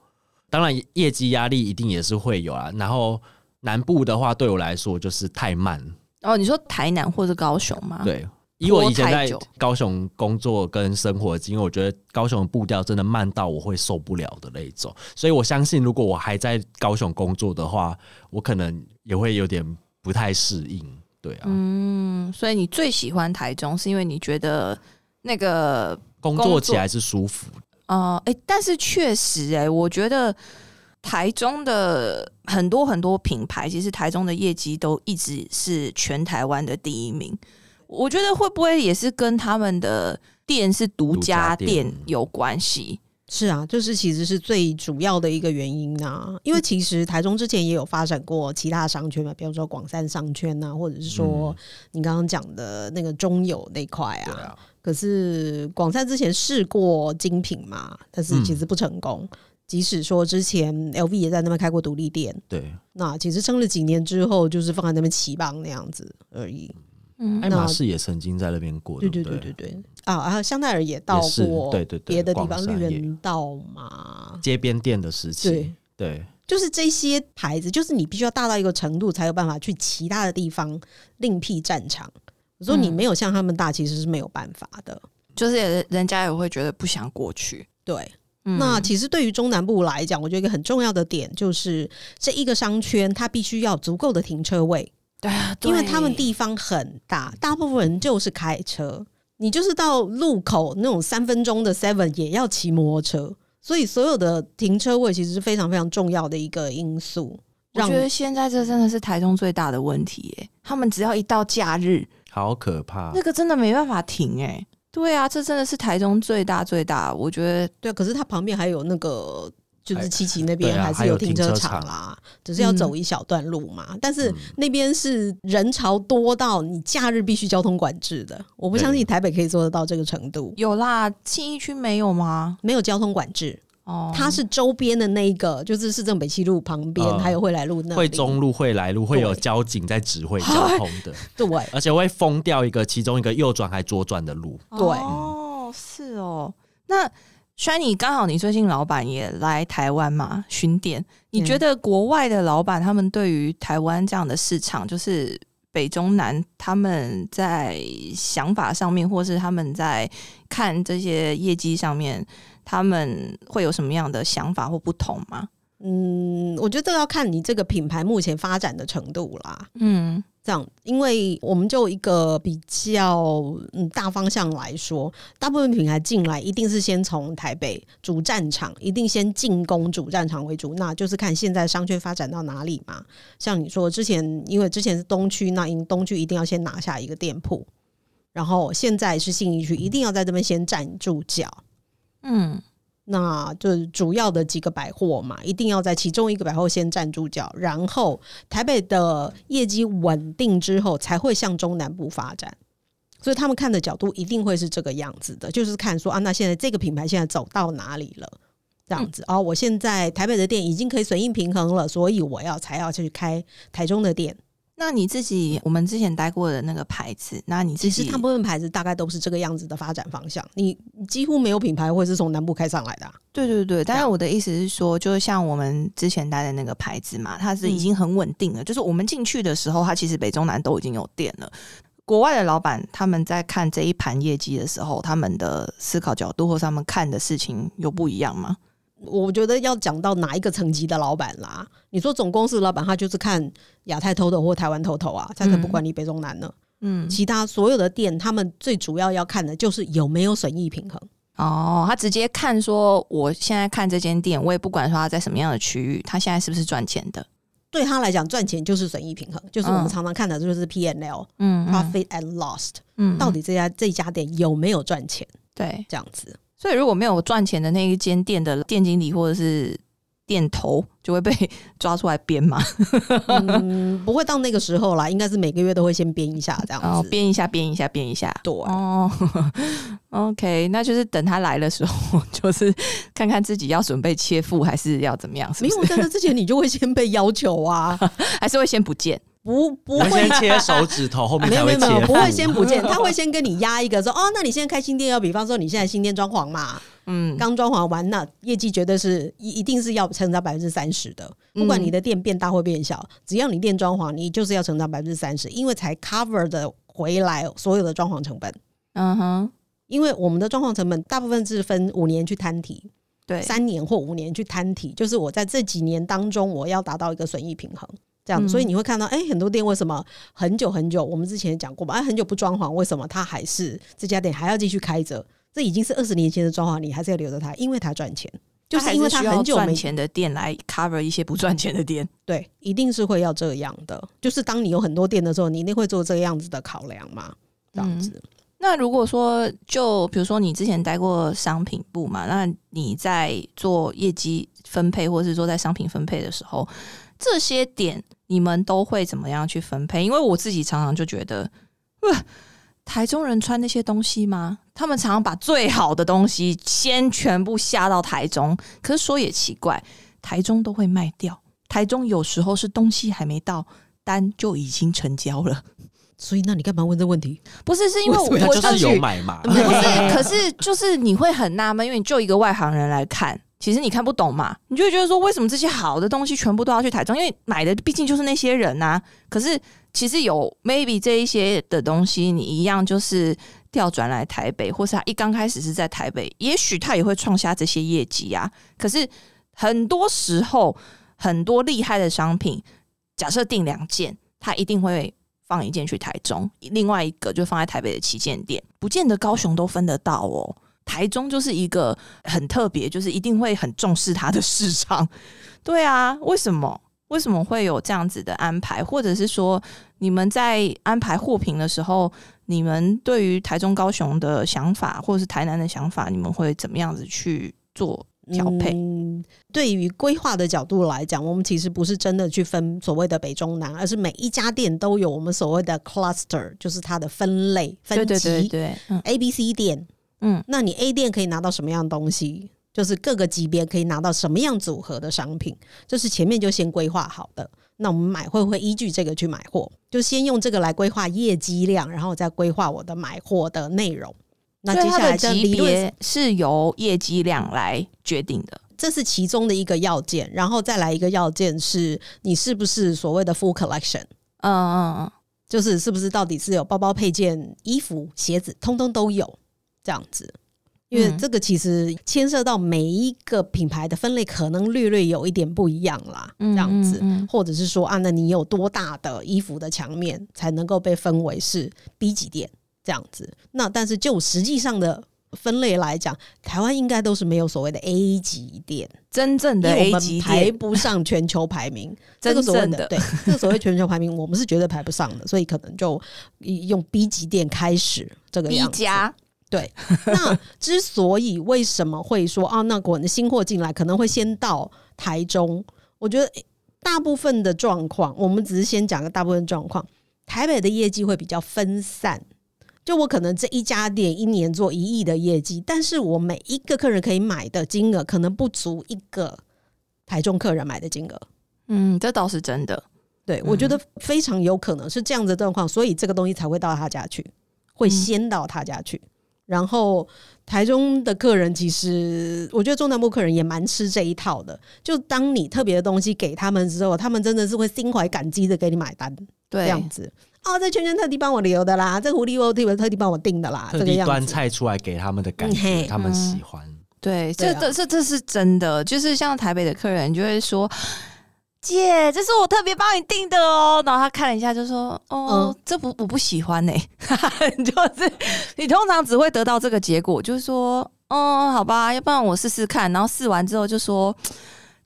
当然，业绩压力一定也是会有啊。然后南部的话，对我来说就是太慢。哦，你说台南或者高雄吗？对，以我以前在高雄工作跟生活的经验，我觉得高雄的步调真的慢到我会受不了的那一种。所以我相信，如果我还在高雄工作的话，我可能也会有点不太适应。对啊，嗯，所以你最喜欢台中，是因为你觉得那个工作起来是舒服的。呃，哎、但是确实、哎，我觉得台中的很多很多品牌，其实台中的业绩都一直是全台湾的第一名。我觉得会不会也是跟他们的店是独独家店有关系？是啊，就是其实是最主要的一个原因啊。因为其实台中之前也有发展过其他商圈嘛，比如说广三商圈啊，或者是说你刚刚讲的那个中友那块啊。可是广三之前试过精品嘛，但是其实不成功。即使说之前 LV 也在那边开过独立店，对，那其实撑了几年之后，就是放在那边起棒那样子而已。嗯爱马仕也曾经在那边过，对对对对对对啊，然后香奈儿也到过，对对对别的地方也绿人道嘛，街边店的时期，对，对就是这些牌子，就是你必须要大到一个程度，才有办法去其他的地方另辟战场。我说你嗯没有像他们大，其实是没有办法的。就是人人家也会觉得不想过去。对，嗯那其实对于中南部来讲，我觉得一个很重要的点就是这一个商圈，它必须要足够的停车位，对啊，因为他们地方很大，大部分人就是开车，你就是到路口那种三分钟的 Seven 也要骑摩托车，所以所有的停车位其实是非常非常重要的一个因素。我觉得现在这真的是台中最大的问题耶。他们只要一到假日，好可怕那。个真的没办法停哎。对啊，这真的是台中最大最大。我觉得对，可是它旁边还有那个。就是七期那边还是有停车场场啦，只是要走一小段路嘛。但是嗯那边是人潮多到你假日必须交通管制的，我不相信台北可以做得到这个程度。有啦，信义区没有吗？没有交通管制，哦，它是周边的那一个，就是市政北七路旁边，嗯还有惠来路那惠中路、惠来路会有交警在指挥交 通的，对而且会封掉一个其中一个右转还左转的路。对哦，是哦。那 Shiny 刚好你最近老板也来台湾嘛巡店，你嗯觉得国外的老板他们对于台湾这样的市场，就是北中南，他们在想法上面，或是他们在看这些业绩上面，他们会有什么样的想法或不同吗？嗯，我觉得要看你这个品牌目前发展的程度啦。嗯这样，因为我们就一个比较嗯大方向来说，大部分品牌进来一定是先从台北主战场，一定先进攻主战场为主，那就是看现在商圈发展到哪里嘛。像你说之前，因为之前是东区，那因东区一定要先拿下一个店铺，然后现在是信义区，一定要在这边先站住脚。嗯那就是主要的几个百货嘛，一定要在其中一个百货先站住脚，然后台北的业绩稳定之后，才会向中南部发展。所以他们看的角度一定会是这个样子的，就是看说啊，那现在这个品牌现在走到哪里了？这样子哦，我现在台北的店已经可以损益平衡了，所以我要才要去开台中的店。那你自己，我们之前待过的那个牌子，那你其实大部分牌子大概都是这个样子的发展方向，你你几乎没有品牌会是从南部开上来的啊、对对对，但是我的意思是说，就是像我们之前待的那个牌子嘛，它是已经很稳定了。就是我们进去的时候，它其实北中南都已经有店了。国外的老板他们在看这一盘业绩的时候，他们的思考角度或是他们看的事情有不一样吗？我觉得要讲到哪一个层级的老板啦，你说总公司老板，他就是看亚太 TOTO 或台湾 TOTO 啊，他才不管你北中南呢。嗯，其他所有的店，他们最主要要看的就是有没有损益平衡。哦，他直接看说，我现在看这间店，我也不管说他在什么样的区域，他现在是不是赚钱的？对他来讲，赚钱就是损益平衡，就是我们嗯常常看的就是 P N L、嗯 profit and lost，嗯到底这家这家店有没有赚钱？对，这样子，所以如果没有赚钱的那一间店的店经理或者是店头就会被 抓出来编嘛，嗯，不会到那个时候啦，应该是每个月都会先编一下这样子。编一下，编一下，编一下。对，哦，OK，那就是等他来的时候，就是看看自己要准备切腹还是要怎么样，是没不是？有在这之前，你就会先被要求啊，还是会先不见？不不会先切手 指头，后面才会切没有没有，不会先不见，他会先跟你压一个说，哦，那你现在开新店，要比方说你现在新店装潢嘛，嗯，刚装潢完，那业绩绝对是一一定是要成长百分之三十的，不管你的店变大或变小，只要你店装潢，你就是要成长百分之三十，因为才 cover 的回来所有的装潢成本。嗯哼，因为我们的装潢成本大部分是分五年去摊提，对，三年或五年去摊提，就是我在这几年当中，我要达到一个损益平衡。这样，嗯所以你会看到，哎、很多店为什么很久很久，我们之前讲过嘛，哎，很久不装潢，为什么它还是这家店还要继续开着？这已经是二十年前的装潢，你还是要留着它，因为它赚钱，就是因为它它很久没赚钱的店来 cover 一些不赚钱的店。对，一定是会要这样的。就是当你有很多店的时候，你一定会做这个样子的考量嘛，这样子。那如果说，就比如说你之前待过商品部嘛，那你在做业绩分配，或是说在商品分配的时候，这些点你们都会怎么样去分配？因为我自己常常就觉得，呃，台中人穿那些东西吗？他们常常把最好的东西先全部下到台中，可是说也奇怪，台中都会卖掉，台中有时候是东西还没到，单就已经成交了。所以，那你干嘛问这问题？不是，是因为我就是有买嘛，不是，可是就是你会很纳闷，因为你就一个外行人来看，其实你看不懂嘛，你就会觉得说，为什么这些好的东西全部都要去台中？因为买的毕竟就是那些人呐、可是其实有 maybe 这一些的东西，你一样就是调转来台北，或是他一刚开始是在台北，也许他也会创下这些业绩啊。可是很多时候，很多厉害的商品，假设定两件，他一定会放一件去台中，另外一个就放在台北的旗舰店，不见得高雄都分得到哦。台中就是一个很特别，就是一定会很重视它的市场。对啊，为什么？为什么会有这样子的安排？或者是说，你们在安排货品的时候，你们对于台中、高雄的想法，或者是台南的想法，你们会怎么样子去做调配？嗯，对于规划的角度来讲，我们其实不是真的去分所谓的北中南，而是每一家店都有我们所谓的 cluster，就是它的分类分对级。对对对，嗯 A、B、C 店，嗯那你 A 店可以拿到什么样的东西？就是各个级别可以拿到什么样组合的商品，这是前面就先规划好的。那我们买会不会依据这个去买货？就先用这个来规划业绩量，然后再规划我的买货的内容。那接下来这级别是由业绩量来决定的。这是其中的一个要件，然后再来一个要件是你是不是所谓的 full collection，嗯嗯嗯，就是是不是到底是有包包、配件、衣服、鞋子，通通都有这样子。因为嗯这个其实牵涉到每一个品牌的分类，可能略略有一点不一样啦，这嗯样子，嗯嗯或者是说啊，那你有多大的衣服的墙面才能够被分为是 B 级店这样子？那但是就实际上的分类来讲，台湾应该都是没有所谓的 A 级店。真正的 A 我级们排，不上全球排名，这 真个所谓正的的对，这个所谓全球排名，我们是绝对排不上的，所以可能就用 B 级店开始这个子。加，对，那之所以为什么会说啊，那我的新货进来可能会先到台中，我觉得大部分的状况，我们只是先讲个大部分状况，台北的业绩会比较分散。就我可能这一家店一年做一亿的业绩，但是我每一个客人可以买的金额可能不足一个台中客人买的金额。嗯，这倒是真的。对，我觉得非常有可能是这样子的状况，所以这个东西才会到他家去，会先到他家去。然后台中的客人，其实我觉得中南部客人也蛮吃这一套的。就当你特别的东西给他们之后，他们真的是会心怀感激的给你买单，这对，样子。哦，这圈圈特地帮我留的啦，这狐狸窝特别特地帮我订的啦，特地这个样子。端菜出来给他们的感觉，嗯他们喜欢。对，这这这这是真的，就是像台北的客人就会说。姐，这是我特别帮你订的哦。然后他看了一下，就说：“哦，嗯这不我不喜欢呢、就是你通常只会得到这个结果，就是说：“哦，好吧，要不然我试试看。”然后试完之后就说：“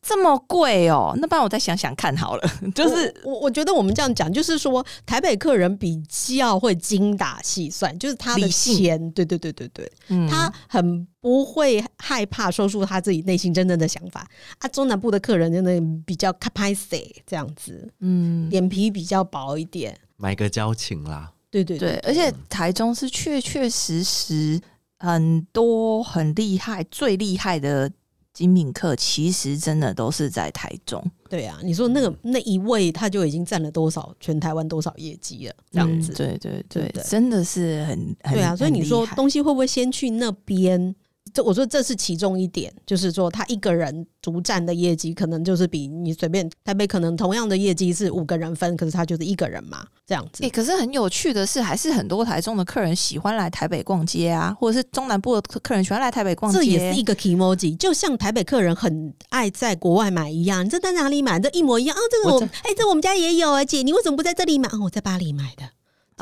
这么贵哦，那不然我再想想看好了。就是我我我觉得我们这样讲，就是说台北客人比较会精打细算，就是他的钱，对对对对对，嗯他很不会害怕说出他自己内心真正的想法。啊，中南部的客人真的比较卡拍谁这样子，嗯，脸皮比较薄一点。买个交情啦。对对对，而且台中是确确实实很多很厉害、最厉害的精品课，其实真的都是在台中对啊，你说那个那一位他就已经占了多少全台湾多少业绩了？这样子，嗯对对对对对真的是很很对啊，所以你说东西会不会先去那边？这我说这是其中一点，就是说他一个人独占的业绩，可能就是比你随便台北可能同样的业绩是五个人分，可是他就是一个人嘛，这样子哎、。可是很有趣的是，还是很多台中的客人喜欢来台北逛街啊，或者是中南部的客客人喜欢来台北逛街，这也是一个 emoji，就像台北客人很爱在国外买一样，你这在哪里买？这一模一样哦。这个我我哎、这我们家也有啊，姐，你为什么不在这里买？哦，我在巴黎买的。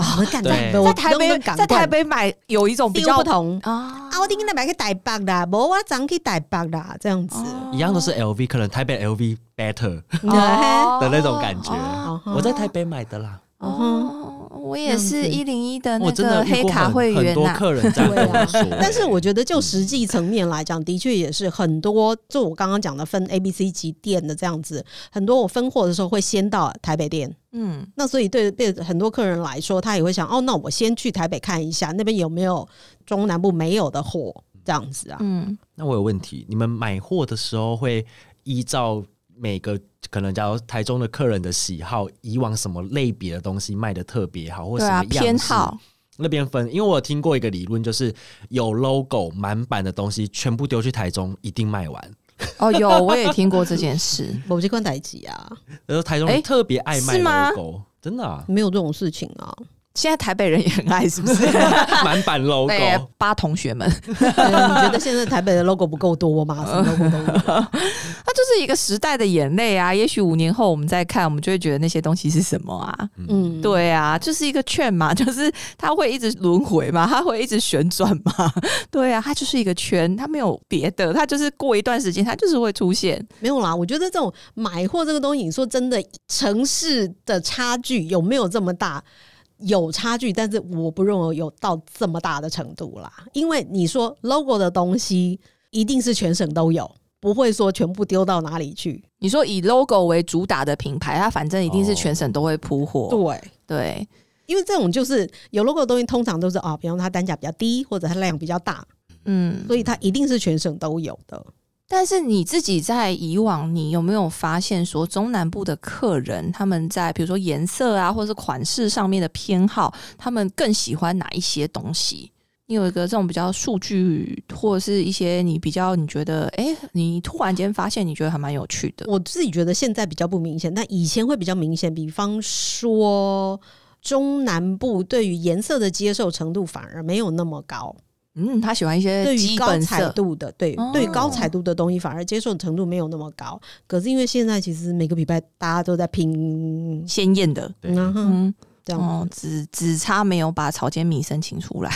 啊，我干对。的，我在台北在台北买有一种比较不同。啊。啊，我顶天来买个台北啦，无我早去台北啦，这样子。哦。一样都是 LV，可能台北 LV better 哦。的那种感觉。哦。我在台北买的啦，哦，我也是一零一的那个黑卡会很多员呐、客人这样跟我说。但是我觉得，就实际层面来讲，的确也是很多。就我刚刚讲的分 A、B、C 级店的这样子，很多我分货的时候会先到台北店。嗯，那所以对对很多客人来说，他也会想，哦，那我先去台北看一下，那边有没有中南部没有的货，这样子啊。嗯，那我有问题，你们买货的时候会依照每个可能假如台中的客人的喜好，以往什么类别的东西卖的特别好，或什么偏好，那边分？因为我有听过一个理论，就是有 logo 满版的东西，全部丢去台中一定卖完。哦，有我也听过这件事。某机关代机啊，然后台中特别爱卖 logo，真的啊，没有这种事情啊。现在台北人也很爱，是不是？满版 logo。对，八同学们，对你觉得现在台北的 logo 不够多吗？什么 logo 都有。它就是一个时代的眼泪啊。也许五年后我们再看，我们就会觉得那些东西是什么啊？嗯，对啊，就是一个券嘛，就是它会一直轮回嘛，它会一直旋转嘛。对啊，它就是一个圈，它没有别的，它就是过一段时间，它就是会出现。没有啦，我觉得这种买货这个东西，你说真的，城市的差距有没有这么大？有差距，但是我不认为有到这么大的程度啦。因为你说 logo 的东西一定是全省都有，不会说全部丢到哪里去。你说以 logo 为主打的品牌，它反正一定是全省都会铺货。对。对，因为这种就是有 logo 的东西，通常都是啊，比方说它单价比较低，或者它量比较大，嗯。所以它一定是全省都有的。但是你自己在以往，你有没有发现说中南部的客人他们在比如说颜色啊，或者是款式上面的偏好，他们更喜欢哪一些东西？你有一个这种比较数据，或者是一些你比较你觉得，哎、你突然间发现你觉得还蛮有趣的。我自己觉得现在比较不明显，但以前会比较明显。比方说，中南部对于颜色的接受程度反而没有那么高，嗯，他喜欢一些对于基本高彩色，度的，对、哦对于高彩度的东西反而接受程度没有那么高。可是因为现在其实每个礼拜大家都在拼，鲜艳的。对嗯哼，嗯，这样哦，只只差没有把草间弥生请出来。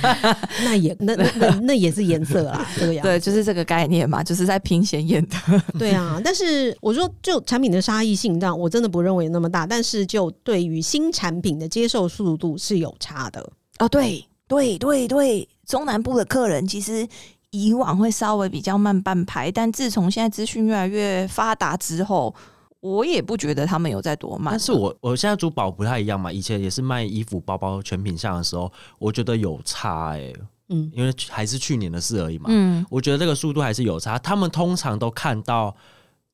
那也那那那那也是颜色啦，这个样对，就是这个概念嘛，就是在拼鲜艳的。对啊，但是我说，就产品的差异性，这样我真的不认为那么大。但是就对于新产品的接受速度是有差的。哦，对对对对，中南部的客人其实以往会稍微比较慢半拍，但自从现在资讯越来越发达之后，我也不觉得他们有在多慢。但是我我现在珠宝不太一样嘛，以前也是卖衣服、包包全品项的时候，我觉得有差哎、嗯，因为还是去年的事而已嘛。嗯，我觉得这个速度还是有差。他们通常都看到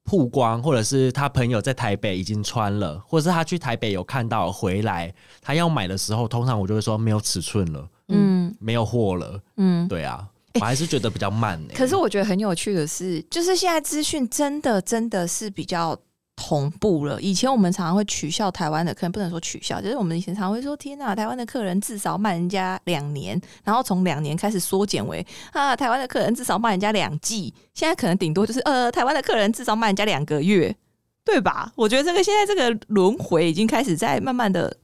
曝光，或者是他朋友在台北已经穿了，或者是他去台北有看到回来，他要买的时候，通常我就会说没有尺寸了，嗯没有货了。嗯。对啊，我还是觉得比较慢呢、可是我觉得很有趣的是，就是现在资讯真的真的是比较同步了。以前我们常常会取笑台湾的客人，不能说取笑，就是我们以前常常会说：“天呐，台湾的客人至少慢人家两年，然后从两年开始缩减为啊，台湾的客人至少慢人家两季，现在可能顶多就是呃，台湾的客人至少慢人家两个月，对吧？我觉得这个现在这个轮回已经开始在慢慢的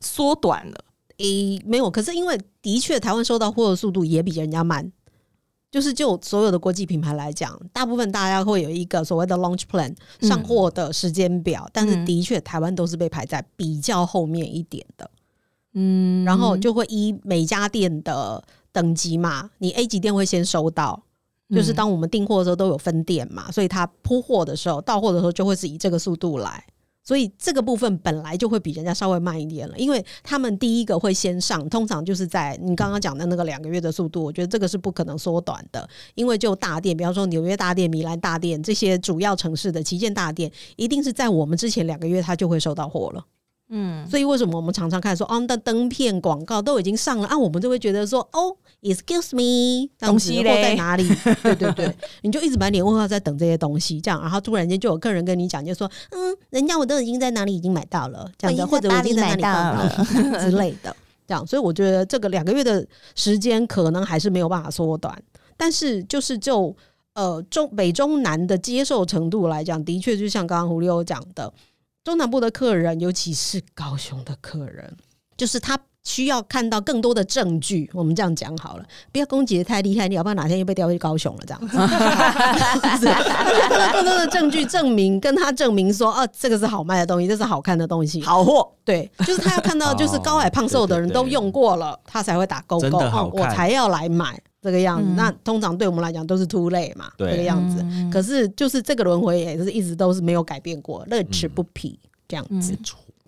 缩短了。诶、没有。可是因为的确台湾收到货的速度也比人家慢，就是就所有的国际品牌来讲，大部分大家会有一个所谓的 launch plan 嗯上货的时间表，但是嗯的确台湾都是被排在比较后面一点的，嗯然后就会依每家店的等级嘛，你 A 级店会先收到。就是当我们订货的时候都有分店嘛，所以他铺货的时候、到货的时候就会是以这个速度来，所以这个部分本来就会比人家稍微慢一点了，因为他们第一个会先上，通常就是在你刚刚讲的那个两个月的速度，我觉得这个是不可能缩短的，因为就大店，比方说纽约大店、米兰大店这些主要城市的旗舰大店，一定是在我们之前两个月它就会收到货了。嗯。所以为什么我们常常看说，哦，那灯片广告都已经上了啊，我们就会觉得说，哦，excuse me，东西嘞在哪里？对对对，你就一直满脸问号在等这些东西，这样，然后突然间就有客人跟你讲，就说，嗯，人家我都已经在哪里已经买到了，这样子，或者我已经在哪里看到了 之类的，这样，所以我觉得这个两个月的时间可能还是没有办法缩短，但是就是就。呃，中北中南的接受程度来讲，的确就像刚刚胡六讲的，中南部的客人，尤其是高雄的客人，就是他需要看到更多的证据。我们这样讲好了，不要攻击的太厉害，你要不然哪天又被调去高雄了，这样子。更多的证据证明，跟他证明说，哦、这个是好卖的东西，这是好看的东西。好货，对，就是他要看到，就是高矮胖瘦的人哦对对对都用过了，他才会打勾勾，哦，我才要来买这个样子。嗯那通常对我们来讲都是 too late 嘛，对这个样子。嗯可是就是这个轮回也是一直都是没有改变过，乐此不疲这样子。嗯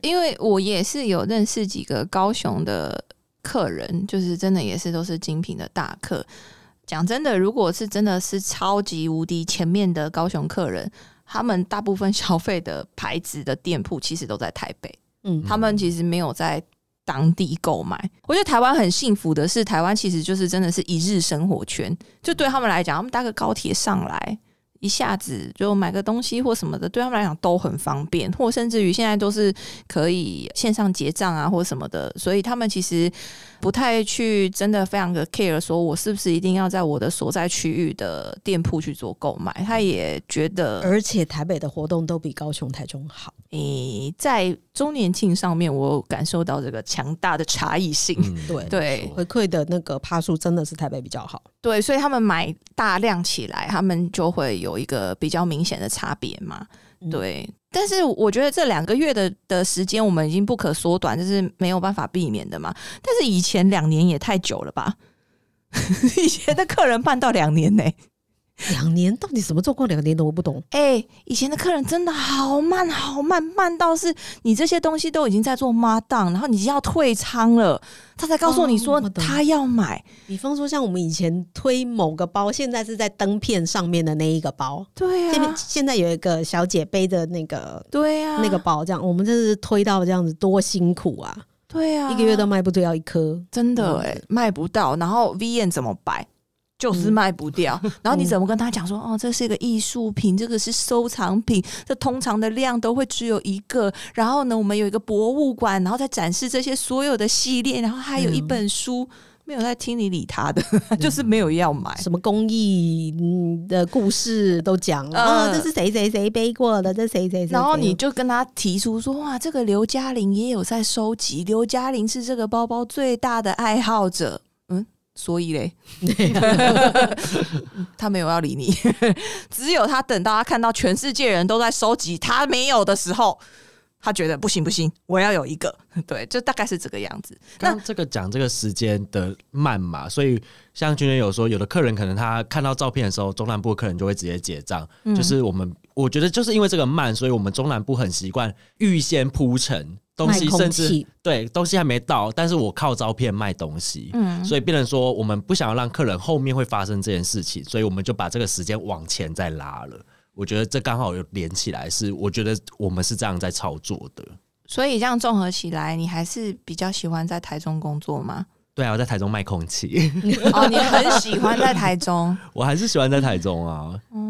因为我也是有认识几个高雄的客人，就是真的也是都是精品的大客。讲真的，如果是真的是超级无敌前面的高雄客人，他们大部分消费的牌子的店铺其实都在台北，嗯，他们其实没有在当地购买。我觉得台湾很幸福的是，台湾其实就是真的是一日生活圈，就对他们来讲，他们搭个高铁上来。一下子就买个东西或什么的，对他们来讲都很方便，或甚至于现在都是可以线上结账啊，或什么的，所以他们其实不太去真的非常的 care，说我是不是一定要在我的所在区域的店铺去做购买。他也觉得，而且台北的活动都比高雄、台中好。诶、在周年庆上面，我感受到这个强大的差异性。嗯对对回馈的那个趴数真的是台北比较好。对，所以他们买大量起来，他们就会有一个比较明显的差别嘛。嗯对，但是我觉得这两个月的的时间，我们已经不可缩短，这是没有办法避免的嘛。但是以前两年也太久了吧？以前的客人办到两年呢、两年到底什么状况？两年的我不懂。哎、以前的客人真的好慢，好慢，慢到是你这些东西都已经在做 mark down，然后你已经要退仓了，他才告诉你说他要买。比方说，像我们以前推某个包，现在是在灯片上面的那一个包。对现在啊，现在有一个小姐背的那个对啊，那个包，这样我们真是推到这样子多辛苦啊！对啊，一个月都卖不掉一颗。真的嗯哎、卖不到，然后 V N 怎么摆？就是嗯卖不掉，然后你怎么跟他讲说哦，这是一个艺术品，这个是收藏品，这通常的量都会只有一个。然后呢，我们有一个博物馆，然后再展示这些所有的系列，然后还有一嗯本书，没有在听你理他的，就是没有要买。什么工艺嗯的故事都讲了，嗯哦，这是谁谁谁背过的，这谁谁谁。然后你就跟他提出说，哇，这个刘嘉玲也有在收集，刘嘉玲是这个包包最大的爱好者。嗯，所以嘞，他没有要理你，只有他等到他看到全世界人都在收集，他没有的时候，他觉得不行不行，我要有一个。对，就大概是这个样子。刚刚这个讲这个时间的慢嘛，所以像君君有说，有的客人可能他看到照片的时候，中南部的客人就会直接结账。嗯就是我们我觉得就是因为这个慢，所以我们中南部很习惯预先铺陈东西，甚至对东西还没到，但是我靠照片卖东西。嗯，所以变成说，我们不想要让客人后面会发生这件事情，所以我们就把这个时间往前再拉了。我觉得这刚好又连起来，是我觉得我们是这样在操作的。所以这样综合起来，你还是比较喜欢在台中工作吗？对啊，我在台中卖空气，哦，你很喜欢在台中。我还是喜欢在台中啊。嗯，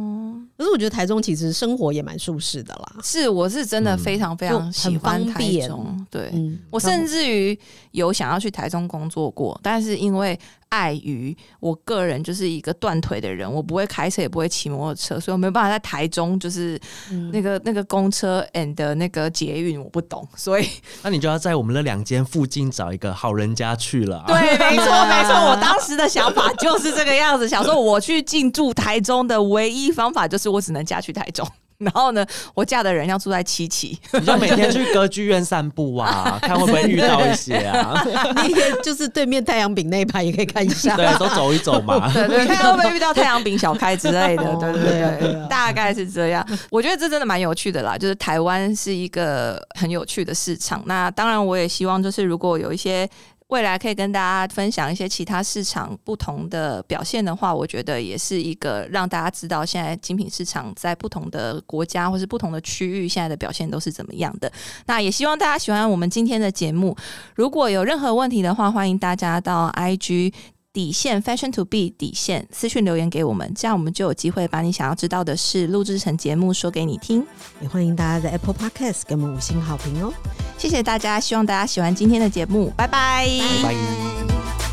可是我觉得台中其实生活也蛮舒适的啦。是，我是真的嗯非常非常喜欢台中。对、嗯我甚至于有想要去台中工作过，但是因为碍于我个人就是一个断腿的人，我不会开车，也不会骑摩托车，所以我没有办法在台中就是嗯那个那个公车 and 那个捷运我不懂，所以 那你就要在我们的两间附近找一个好人家去了、啊。对，没错没错，我当时的想法就是这个样子，想说我去进驻台中的唯一方法就是我只能嫁去台中。然后呢，我嫁的人要住在七期，你就每天去歌剧院散步啊，看会不会遇到一些啊。你也就是对面太阳饼那一排也可以看一下。对，都走一走嘛。对对，看会不会遇到太阳饼小开之类的，哦对对对大概是这样。我觉得这真的蛮有趣的啦，就是台湾是一个很有趣的市场。那当然，我也希望就是如果有一些。未来可以跟大家分享一些其他市场不同的表现的话，我觉得也是一个让大家知道现在精品市场在不同的国家或是不同的区域现在的表现都是怎么样的。那也希望大家喜欢我们今天的节目。如果有任何问题的话，欢迎大家到 IG 底线 Fashion to be 底线私讯留言给我们，这样我们就有机会把你想要知道的事录制成节目说给你听。也欢迎大家在 Apple Podcast 给我们五星好评哦。谢谢大家，希望大家喜欢今天的节目，拜拜拜拜。